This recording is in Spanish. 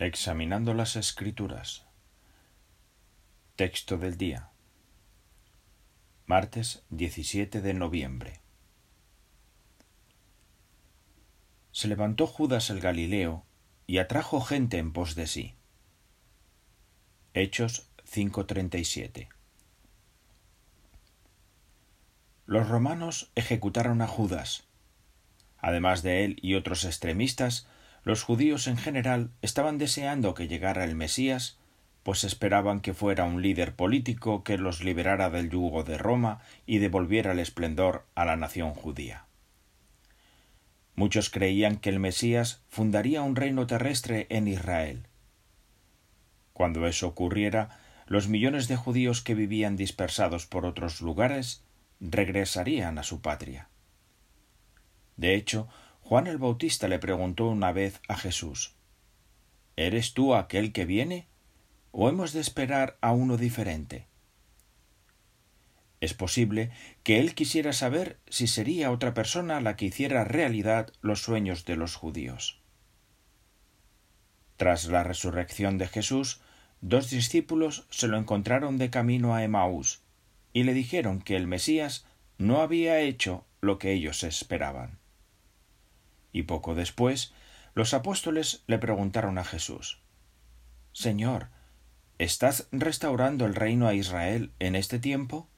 Examinando las Escrituras. Texto del día. Martes 17 de noviembre. Se levantó Judas el Galileo y atrajo gente en pos de sí. Hechos 5:37. Los romanos ejecutaron a Judas. Además de él y otros extremistas, los judíos en general estaban deseando que llegara el Mesías, pues esperaban que fuera un líder político que los liberara del yugo de Roma y devolviera el esplendor a la nación judía. Muchos creían que el Mesías fundaría un reino terrestre en Israel. Cuando eso ocurriera, los millones de judíos que vivían dispersados por otros lugares regresarían a su patria. De hecho, Juan el Bautista le preguntó una vez a Jesús ¿Eres tú aquel que viene? ¿O hemos de esperar a uno diferente? Es posible que él quisiera saber si sería otra persona la que hiciera realidad los sueños de los judíos. Tras la resurrección de Jesús, dos discípulos se lo encontraron de camino a Emaús y le dijeron que el Mesías no había hecho lo que ellos esperaban. Y poco después los apóstoles le preguntaron a Jesús Señor, ¿estás restaurando el reino a Israel en este tiempo?